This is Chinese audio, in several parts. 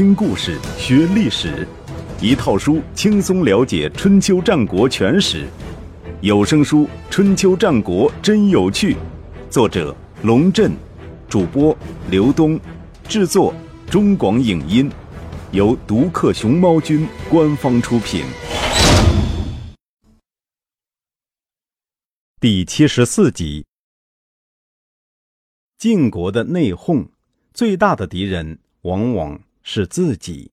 听故事学历史，一套书轻松了解春秋战国全史。有声书《春秋战国真有趣》，作者龙震，主播刘东，制作中广影音，由独克熊猫君官方出品。第七十四集：晋国的内讧，最大的敌人往往。是自己。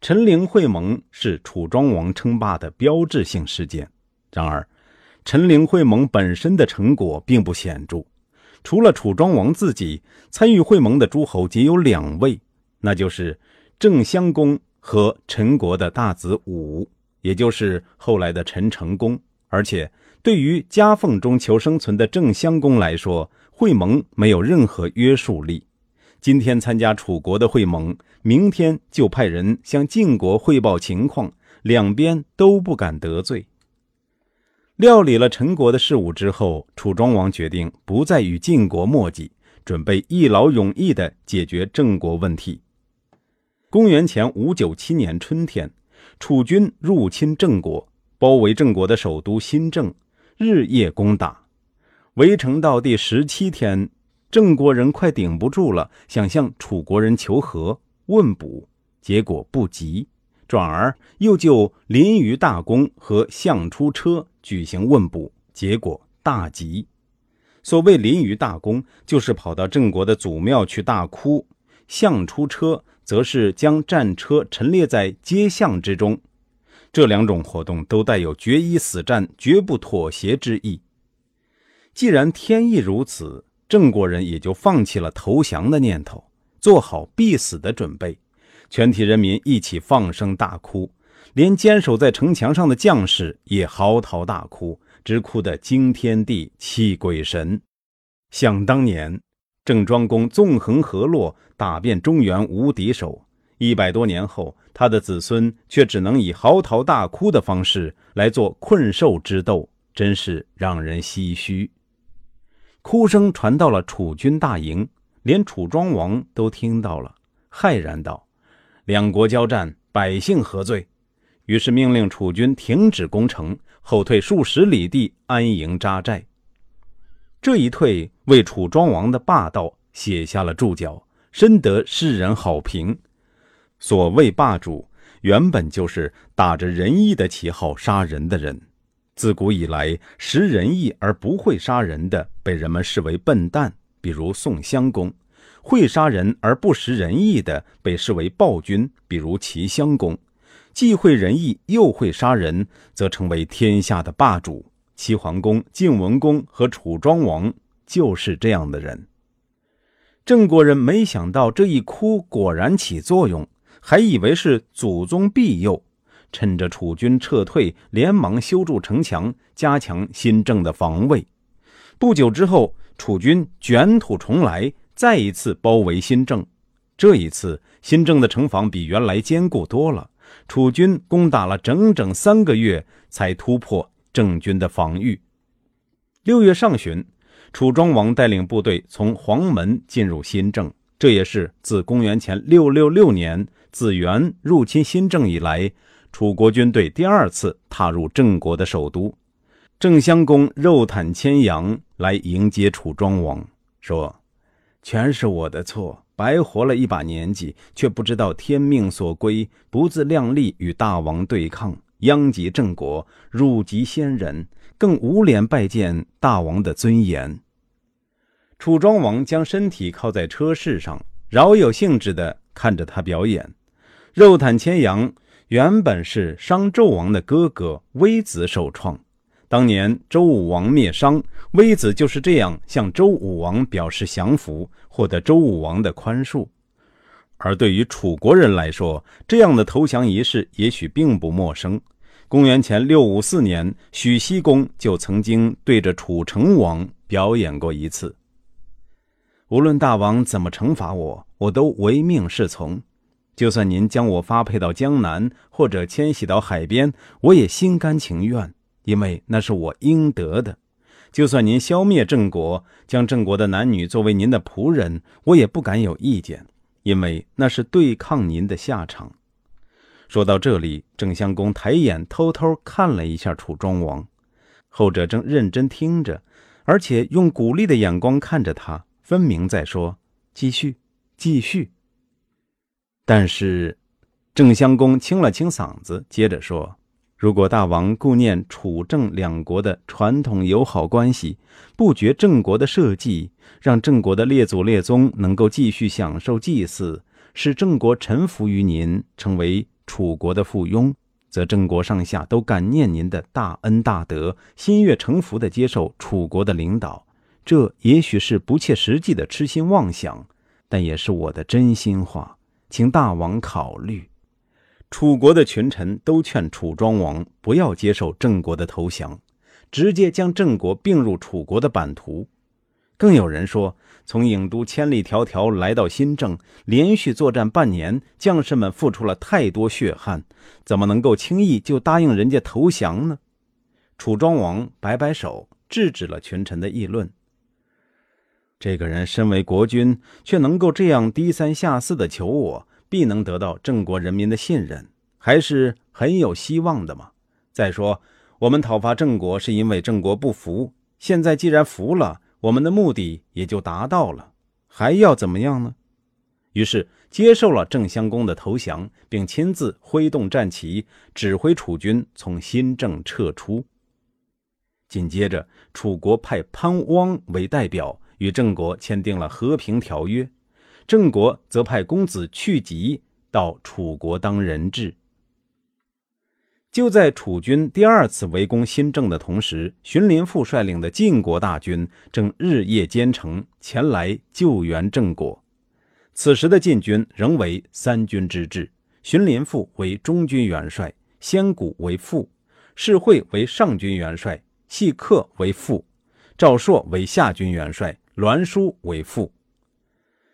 陈陵会盟是楚庄王称霸的标志性事件。然而，陈陵会盟本身的成果并不显著。除了楚庄王自己，参与会盟的诸侯仅有两位，那就是郑襄公和陈国的大子武，也就是后来的陈成公。而且，对于夹缝中求生存的郑襄公来说，会盟没有任何约束力。今天参加楚国的会盟，明天就派人向晋国汇报情况，两边都不敢得罪。料理了陈国的事务之后，楚庄王决定不再与晋国墨迹，准备一劳永逸地解决郑国问题。公元前五九七年春天，楚军入侵郑国，包围郑国的首都新郑，日夜攻打。围城到第十七天，郑国人快顶不住了，想向楚国人求和问卜，结果不及，转而又就临榆大公和相出车举行问卜，结果大吉。所谓临于大公，就是跑到郑国的祖庙去大哭；相出车，则是将战车陈列在街巷之中。这两种活动都带有决一死战、绝不妥协之意。既然天意如此，郑国人也就放弃了投降的念头，做好必死的准备。全体人民一起放声大哭，连坚守在城墙上的将士也嚎啕大哭，直哭得惊天地、泣鬼神。想当年，郑庄公纵横河洛，打遍中原无敌手。一百多年后，他的子孙却只能以嚎啕大哭的方式来做困兽之斗，真是让人唏嘘。哭声传到了楚军大营，连楚庄王都听到了，骇然道：“两国交战，百姓何罪？”于是命令楚军停止攻城，后退数十里地安营扎寨。这一退，为楚庄王的霸道写下了注脚，深得世人好评。所谓霸主，原本就是打着仁义的旗号杀人的人。自古以来，识仁义而不会杀人的，被人们视为笨蛋，比如宋襄公；会杀人而不识仁义的，被视为暴君，比如齐襄公；既会仁义又会杀人，则成为天下的霸主。齐桓公、晋文公和楚庄王就是这样的人。郑国人没想到这一哭果然起作用，还以为是祖宗庇佑。趁着楚军撤退，连忙修筑城墙，加强新郑的防卫。不久之后，楚军卷土重来，再一次包围新郑。这一次，新郑的城防比原来坚固多了。楚军攻打了整整三个月，才突破郑军的防御。六月上旬，楚庄王带领部队从黄门进入新郑，这也是自公元前六六六年子元入侵新郑以来。楚国军队第二次踏入郑国的首都，郑襄公肉袒牵羊来迎接楚庄王，说：“全是我的错，白活了一把年纪，却不知道天命所归，不自量力与大王对抗，殃及郑国，辱及先人，更无脸拜见大王的尊严。”楚庄王将身体靠在车室上，饶有兴致地看着他表演，肉袒牵羊。原本是商纣王的哥哥微子首创。当年周武王灭商，微子就是这样向周武王表示降服，获得周武王的宽恕。而对于楚国人来说，这样的投降仪式也许并不陌生。公元前六五四年，许西公就曾经对着楚成王表演过一次。无论大王怎么惩罚我，我都唯命是从。就算您将我发配到江南，或者迁徙到海边，我也心甘情愿，因为那是我应得的。就算您消灭郑国，将郑国的男女作为您的仆人，我也不敢有意见，因为那是对抗您的下场。说到这里，郑襄公抬眼偷偷看了一下楚庄王，后者正认真听着，而且用鼓励的眼光看着他，分明在说：“继续，继续。”但是，郑襄公清了清嗓子，接着说：“如果大王顾念楚郑两国的传统友好关系，不绝郑国的社稷，让郑国的列祖列宗能够继续享受祭祀，使郑国臣服于您，成为。”楚国的附庸，则郑国上下都感念您的大恩大德，心悦诚服地接受楚国的领导。这也许是不切实际的痴心妄想，但也是我的真心话，请大王考虑。楚国的群臣都劝楚庄王不要接受郑国的投降，直接将郑国并入楚国的版图。更有人说。从郢都千里迢迢来到新郑，连续作战半年，将士们付出了太多血汗，怎么能够轻易就答应人家投降呢？楚庄王摆摆手，制止了群臣的议论。这个人身为国君，却能够这样低三下四的求我，必能得到郑国人民的信任，还是很有希望的嘛。再说，我们讨伐郑国是因为郑国不服，现在既然服了。我们的目的也就达到了，还要怎么样呢？于是接受了郑襄公的投降，并亲自挥动战旗，指挥楚军从新郑撤出。紧接着，楚国派潘汪为代表与郑国签订了和平条约，郑国则派公子去疾到楚国当人质。就在楚军第二次围攻新郑的同时，荀林父率领的晋国大军正日夜兼程前来救援郑国。此时的晋军仍为三军之制，荀林父为中军元帅，先谷为副，士会为上军元帅，细客为副，赵朔为下军元帅，栾书为副。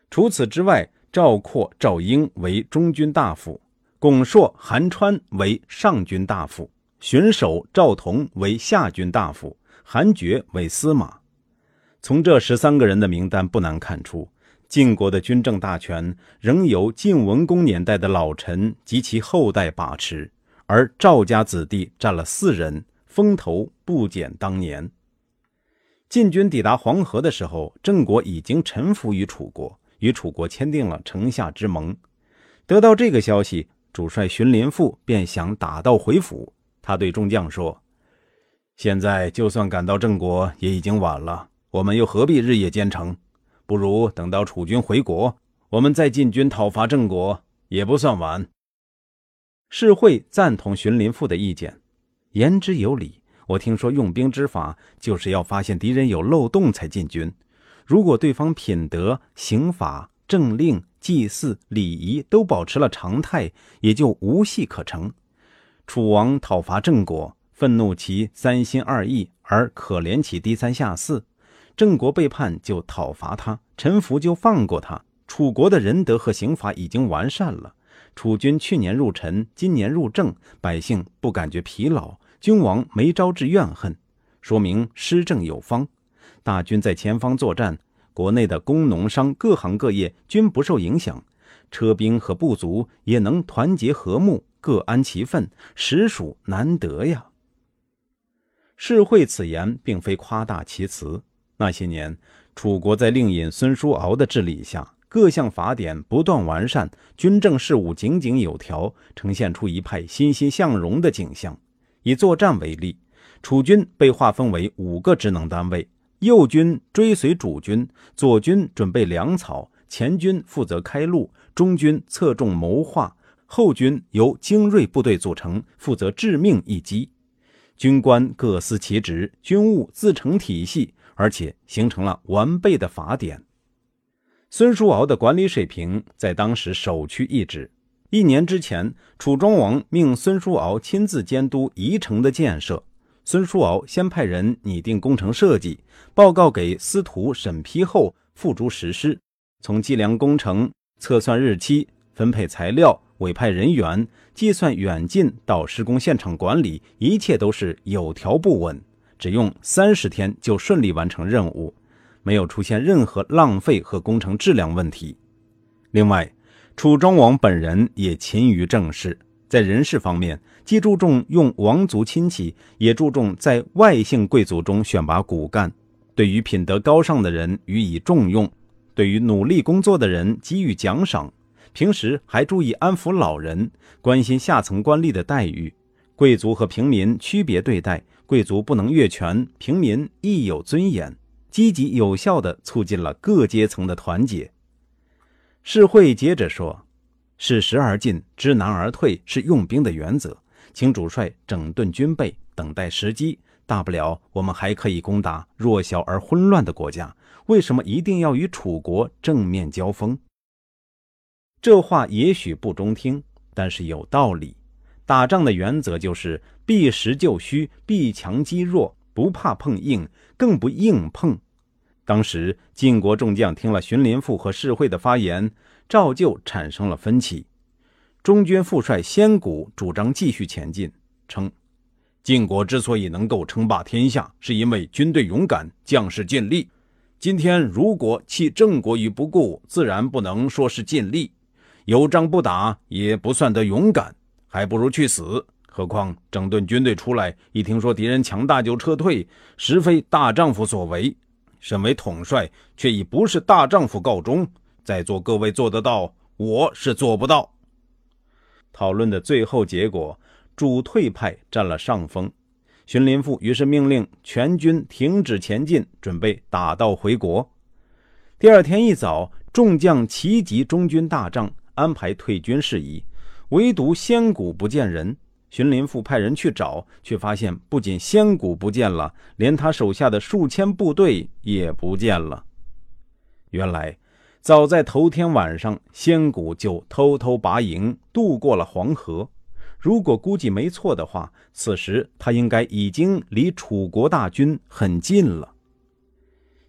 除此之外，赵括、赵婴为中军大夫。巩硕、韩川为上军大夫，荀守、赵同为下军大夫，韩厥为司马。从这十三个人的名单不难看出，晋国的军政大权仍由晋文公年代的老臣及其后代把持，而赵家子弟占了四人，风头不减当年。晋军抵达黄河的时候，郑国已经臣服于楚国，与楚国签订了城下之盟。得到这个消息。主帅荀林父便想打道回府。他对众将说：“现在就算赶到郑国，也已经晚了。我们又何必日夜兼程？不如等到楚军回国，我们再进军讨伐郑国，也不算晚。”世会赞同荀林父的意见，言之有理。我听说用兵之法，就是要发现敌人有漏洞才进军。如果对方品德、刑法、政令。祭祀礼仪都保持了常态，也就无戏可成。楚王讨伐郑国，愤怒其三心二意，而可怜其低三下四。郑国背叛就讨伐他，臣服就放过他。楚国的仁德和刑法已经完善了。楚军去年入陈，今年入郑，百姓不感觉疲劳，君王没招致怨恨，说明施政有方。大军在前方作战。国内的工农商各行各业均不受影响，车兵和部族也能团结和睦，各安其分，实属难得呀。世会此言并非夸大其词。那些年，楚国在令尹孙叔敖的治理下，各项法典不断完善，军政事务井井有条，呈现出一派欣欣向荣的景象。以作战为例，楚军被划分为五个职能单位。右军追随主军，左军准备粮草，前军负责开路，中军侧重谋划，后军由精锐部队组成，负责致命一击。军官各司其职，军务自成体系，而且形成了完备的法典。孙叔敖的管理水平在当时首屈一指。一年之前，楚庄王命孙叔敖亲自监督宜城的建设。孙叔敖先派人拟定工程设计，报告给司徒审批后付诸实施。从计量工程、测算日期、分配材料、委派人员、计算远近到施工现场管理，一切都是有条不紊。只用三十天就顺利完成任务，没有出现任何浪费和工程质量问题。另外，楚庄王本人也勤于政事，在人事方面既注重用王族亲戚，也注重在外姓贵族中选拔骨干。对于品德高尚的人予以重用，对于努力工作的人给予奖赏。平时还注意安抚老人，关心下层官吏的待遇。贵族和平民区别对待，贵族不能越权，平民亦有尊严。积极有效地促进了各阶层的团结。世会接着说：“适时而进，知难而退，是用兵的原则。请主帅整顿军备，等待时机。大不了我们还可以攻打弱小而混乱的国家。为什么一定要与楚国正面交锋？”这话也许不中听，但是有道理。打仗的原则就是避实就虚，避强击弱，不怕碰硬，更不硬碰。当时晋国众将听了荀林父和士会的发言，照旧产生了分歧。中军副帅先谷主张继续前进，称晋国之所以能够称霸天下，是因为军队勇敢，将士尽力。今天如果弃郑国于不顾，自然不能说是尽力。有仗不打，也不算得勇敢，还不如去死。何况整顿军队出来，一听说敌人强大就撤退，实非大丈夫所为。身为统帅，却以不是大丈夫告终。在座各位做得到，我是做不到。讨论的最后结果，主退派占了上风。荀林父于是命令全军停止前进，准备打道回国。第二天一早，众将齐集中军大帐，安排退军事宜，唯独先谷不见人。荀林父派人去找，却发现不仅仙谷不见了，连他手下的数千部队也不见了。原来，早在头天晚上，仙谷就偷偷拔营渡过了黄河。如果估计没错的话，此时他应该已经离楚国大军很近了。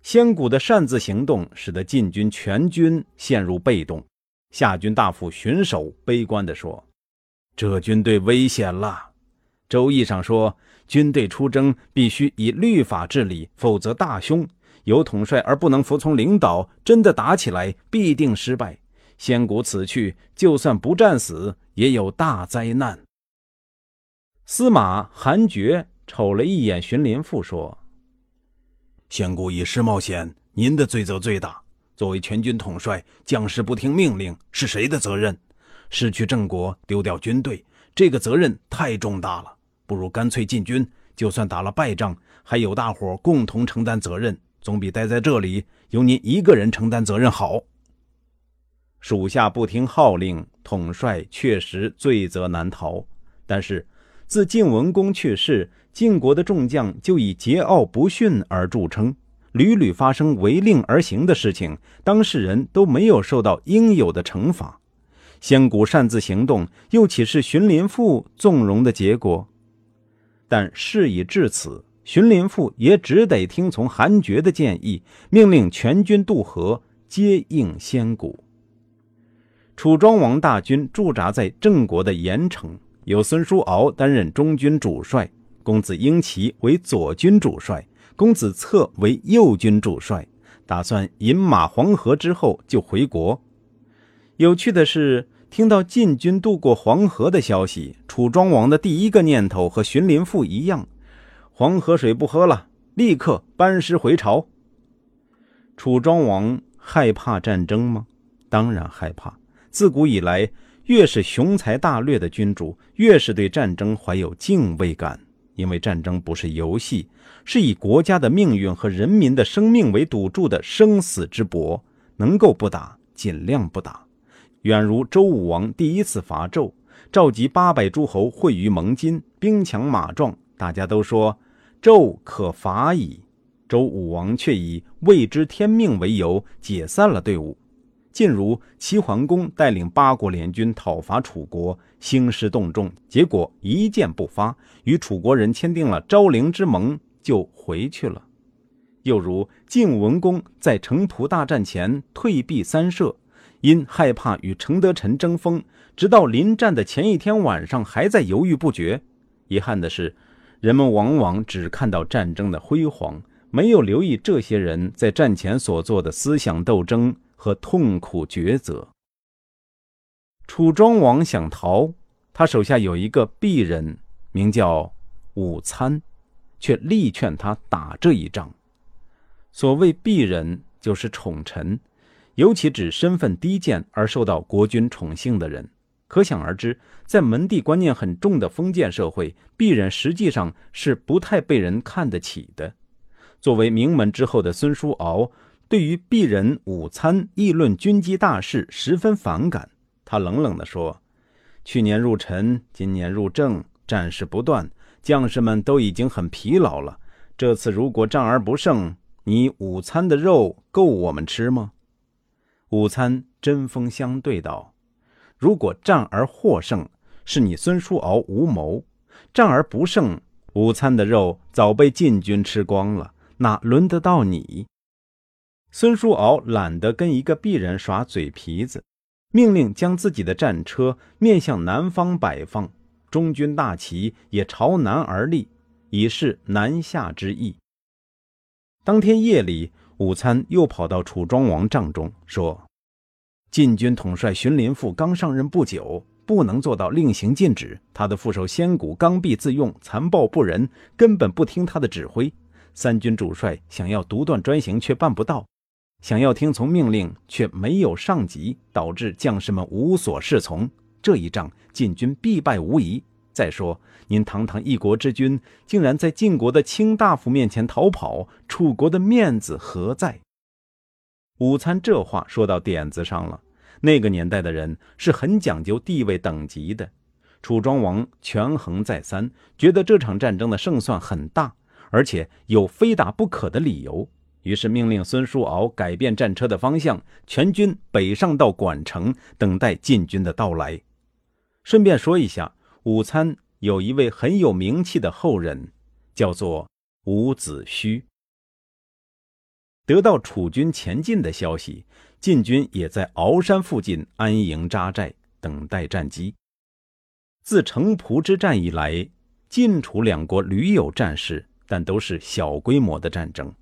仙谷的擅自行动，使得晋军全军陷入被动。夏军大夫荀守悲观地说。这军队危险了。周易上说，军队出征必须以律法治理，否则大凶。有统帅而不能服从领导，真的打起来必定失败。先谷此去，就算不战死，也有大灾难。司马韩厥瞅了一眼荀林父，说：“先谷以师冒险，您的罪责最大。作为全军统帅，将士不听命令，是谁的责任？”失去郑国，丢掉军队，这个责任太重大了。不如干脆进军，就算打了败仗，还有大伙共同承担责任，总比待在这里由您一个人承担责任好。属下不听号令，统帅确实罪责难逃。但是，自晋文公去世，晋国的众将就以桀骜不驯而著称，屡屡发生违令而行的事情，当事人都没有受到应有的惩罚。仙谷擅自行动，又岂是荀林父纵容的结果？但事已至此，荀林父也只得听从韩厥的建议，命令全军渡河，接应仙谷。楚庄王大军驻扎在郑国的盐城，由孙叔敖担任中军主帅，公子婴齐为左军主帅，公子策为右军主帅，打算饮马黄河之后就回国。有趣的是。听到晋军渡过黄河的消息，楚庄王的第一个念头和荀林父一样：黄河水不喝了，立刻班师回朝。楚庄王害怕战争吗？当然害怕。自古以来，越是雄才大略的君主，越是对战争怀有敬畏感，因为战争不是游戏，是以国家的命运和人民的生命为赌注的生死之搏，能够不打，尽量不打。远如周武王第一次伐纣，召集八百诸侯会于盟津，兵强马壮，大家都说纣可伐矣。周武王却以未知天命为由解散了队伍。晋如齐桓公带领八国联军讨伐楚国，兴师动众，结果一箭不发，与楚国人签订了昭陵之盟，就回去了。又如晋文公在城濮大战前退避三舍。因害怕与程德臣争锋，直到临战的前一天晚上还在犹豫不决。遗憾的是，人们往往只看到战争的辉煌，没有留意这些人在战前所做的思想斗争和痛苦抉择。楚庄王想逃，他手下有一个鄙人，名叫武参，却力劝他打这一仗。所谓鄙人，就是宠臣，尤其指身份低贱而受到国君宠幸的人。可想而知，在门第观念很重的封建社会，鄙人实际上是不太被人看得起的。作为名门之后的孙叔敖，对于鄙人午餐议论军机大事十分反感。他冷冷地说：“去年入陈，今年入政，战事不断，将士们都已经很疲劳了。这次如果战而不胜，你午餐的肉够我们吃吗？”午餐针锋相对道：“如果战而获胜，是你孙叔敖无谋；战而不胜，午餐的肉早被晋军吃光了，哪轮得到你？”孙叔敖懒得跟一个鄙人耍嘴皮子。命令将自己的战车面向南方摆放，中军大旗也朝南而立，以示南下之意。当天夜里，午餐又跑到楚庄王帐中说：“晋军统帅荀林父刚上任不久，不能做到令行禁止。他的副手先谷刚愎自用，残暴不仁，根本不听他的指挥。三军主帅想要独断专行，却办不到。”想要听从命令，却没有上级，导致将士们无所适从。这一仗，晋军必败无疑。再说，您堂堂一国之君，竟然在晋国的卿大夫面前逃跑，楚国的面子何在？午餐这话说到点子上了。那个年代的人是很讲究地位等级的。楚庄王权衡再三，觉得这场战争的胜算很大，而且有非打不可的理由。于是命令孙叔敖改变战车的方向，全军北上到管城，等待晋军的到来。顺便说一下，午餐有一位很有名气的后人，叫做伍子胥。得到楚军前进的消息，晋军也在鳌山附近安营扎寨，等待战机。自城濮之战以来，晋楚两国屡有战事，但都是小规模的战争。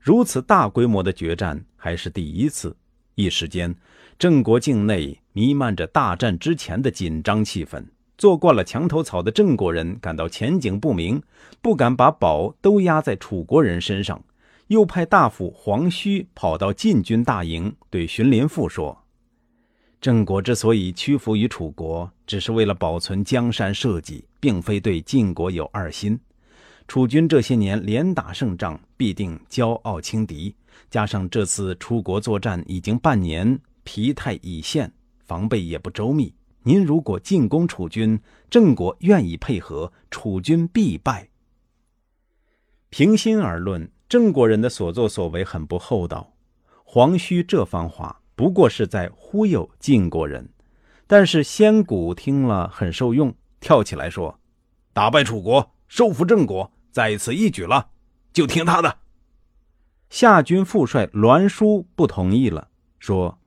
如此大规模的决战还是第一次，一时间，郑国境内弥漫着大战之前的紧张气氛。做惯了墙头草的郑国人感到前景不明，不敢把宝都压在楚国人身上，又派大夫黄须跑到晋军大营，对荀林父说：“郑国之所以屈服于楚国，只是为了保存江山社稷，并非对晋国有二心。”楚军这些年连打胜仗，必定骄傲轻敌。加上这次出国作战已经半年，疲态已现，防备也不周密。您如果进攻楚军，郑国愿意配合，楚军必败。平心而论，郑国人的所作所为很不厚道。黄须这番话不过是在忽悠晋国人，但是先谷听了很受用，跳起来说：“打败楚国，收复郑国。”在此一举了，就听他的。夏军副帅栾书不同意了，说：“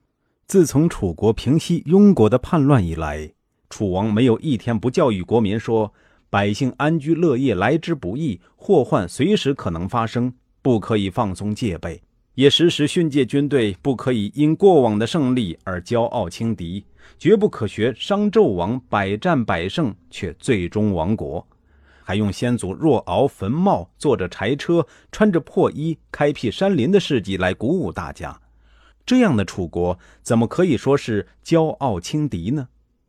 自从楚国平息庸国的叛乱以来，楚王没有一天不教育国民说，百姓安居乐业来之不易，祸患随时可能发生，不可以放松戒备；也时时训诫军队，不可以因过往的胜利而骄傲轻敌，绝不可学商纣王百战百胜却最终亡国。”还用先祖若敖坟墓坐着柴车、穿着破衣、开辟山林的事迹来鼓舞大家，这样的楚国怎么可以说是骄傲轻敌呢？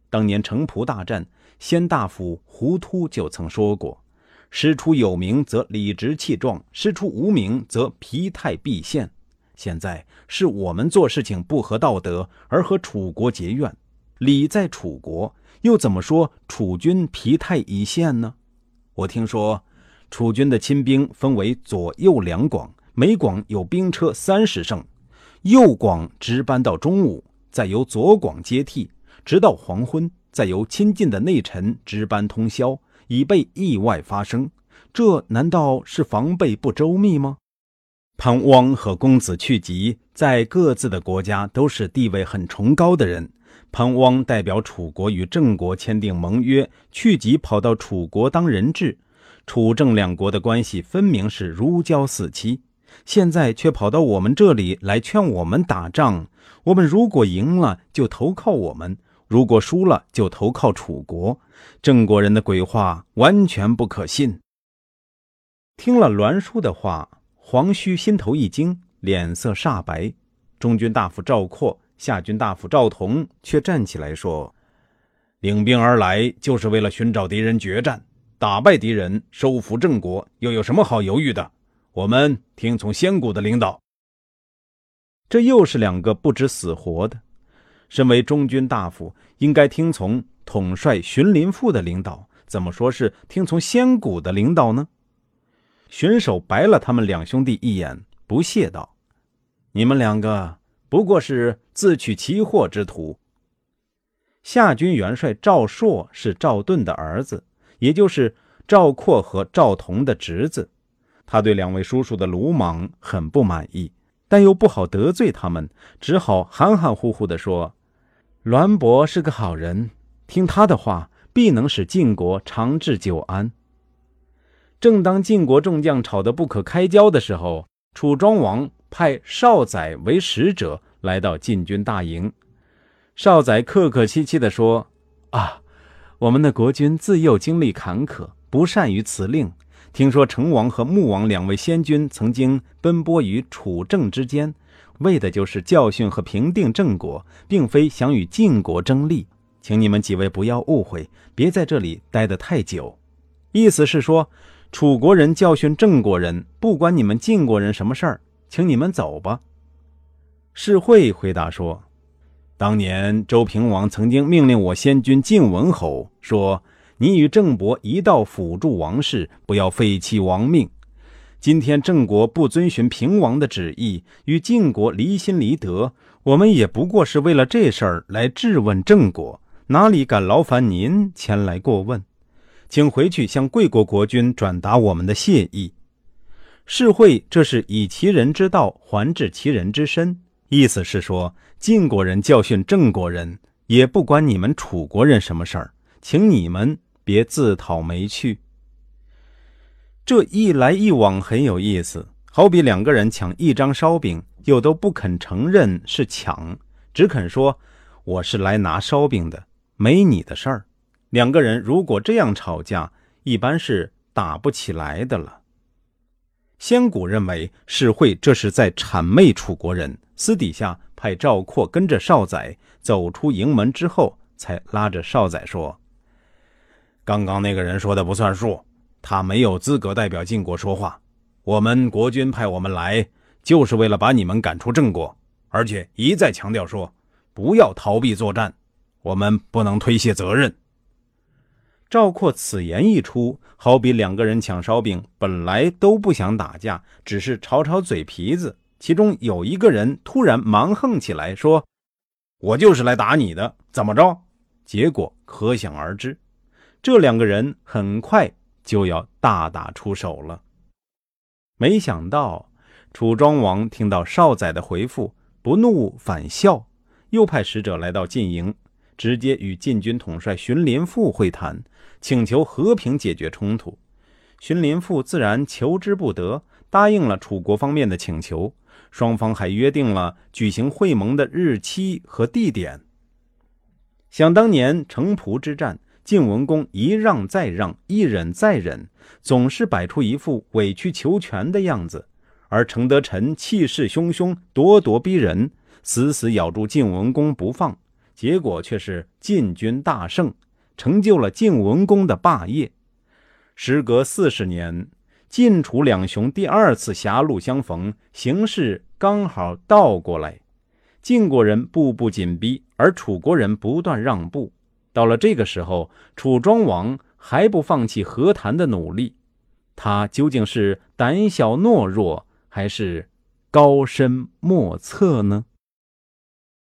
当年城濮大战，先大夫胡突就曾说过：“师出有名则理直气壮，师出无名则疲态毕现。”现在是我们做事情不合道德而和楚国结怨，理在楚国，又怎么说楚军疲态已现呢？我听说，楚军的亲兵分为左右两广，每广有兵车三十乘，右广值班到中午，再由左广接替，直到黄昏，再由亲近的内臣值班通宵，以备意外发生。这难道是防备不周密吗？潘汪和公子去疾在各自的国家都是地位很崇高的人。潘汪代表楚国与郑国签订盟约，去疾跑到楚国当人质。楚郑两国的关系分明是如胶似漆，现在却跑到我们这里来劝我们打仗。我们如果赢了，就投靠我们；如果输了，就投靠楚国。郑国人的鬼话完全不可信。听了栾书的话，黄须心头一惊，脸色煞白。中军大夫赵括、下军大夫赵同却站起来说。领兵而来，就是为了寻找敌人决战，打败敌人，收复郑国，又有什么好犹豫的？我们听从先谷的领导。这又是两个不知死活的。身为中军大夫，应该听从统帅荀林父的领导，怎么说是听从先谷的领导呢？荀守白了他们两兄弟一眼，不屑道：“你们两个不过是自取其祸之徒。”夏军元帅赵朔是赵盾的儿子，也就是赵括和赵同的侄子。他对两位叔叔的鲁莽很不满意，但又不好得罪他们，只好含含糊糊地说：“栾伯是个好人，听他的话，必能使晋国长治久安。”正当晋国众将吵得不可开交的时候，楚庄王派少宰为使者来到晋军大营。少宰客客气气地说：“啊，我们的国君自幼经历坎坷，不善于辞令。听说成王和穆王两位先君曾经奔波于楚郑之间，为的就是教训和平定郑国，并非想与晋国争利。请你们几位不要误会，别在这里待得太久。意思是说，楚国人教训郑国人，不关你们晋国人什么事儿，请你们走吧。”世会回答说。当年周平王曾经命令我先君晋文侯说：“你与郑伯一道辅助王室，不要废弃王命。”今天郑国不遵循平王的旨意，与晋国离心离德，我们也不过是为了这事儿来质问郑国，哪里敢劳烦您前来过问？请回去向贵国国君转达我们的谢意。世会这是以其人之道还治其人之身。意思是说，晋国人教训郑国人，也不关你们楚国人什么事儿，请你们别自讨没趣。这一来一往很有意思，好比两个人抢一张烧饼，又都不肯承认是抢，只肯说我是来拿烧饼的，没你的事儿。两个人如果这样吵架，一般是打不起来的了。先古认为世会这是在谄媚楚国人。私底下派赵括跟着少宰走出营门之后，才拉着少宰说：“刚刚那个人说的不算数，他没有资格代表晋国说话。我们国君派我们来，就是为了把你们赶出郑国，而且一再强调说不要逃避作战，我们不能推卸责任。”赵括此言一出，好比两个人抢烧饼，本来都不想打架，只是吵吵嘴皮子。其中有一个人突然蛮横起来，说：“我就是来打你的，怎么着？”结果可想而知，这两个人很快就要大打出手了。没想到楚庄王听到少宰的回复，不怒反笑，又派使者来到晋营，直接与晋军统帅荀林父会谈，请求和平解决冲突。荀林父自然求之不得，答应了楚国方面的请求。双方还约定了举行会盟的日期和地点。想当年城濮之战，晋文公一让再让，一忍再忍，总是摆出一副委曲求全的样子；而程德臣气势汹汹，咄咄逼人，死死咬住晋文公不放，结果却是晋军大胜，成就了晋文公的霸业。时隔四十年。晋楚两雄第二次狭路相逢，形势刚好倒过来，晋国人步步紧逼，而楚国人不断让步。到了这个时候，楚庄王还不放弃和谈的努力，他究竟是胆小懦弱，还是高深莫测呢？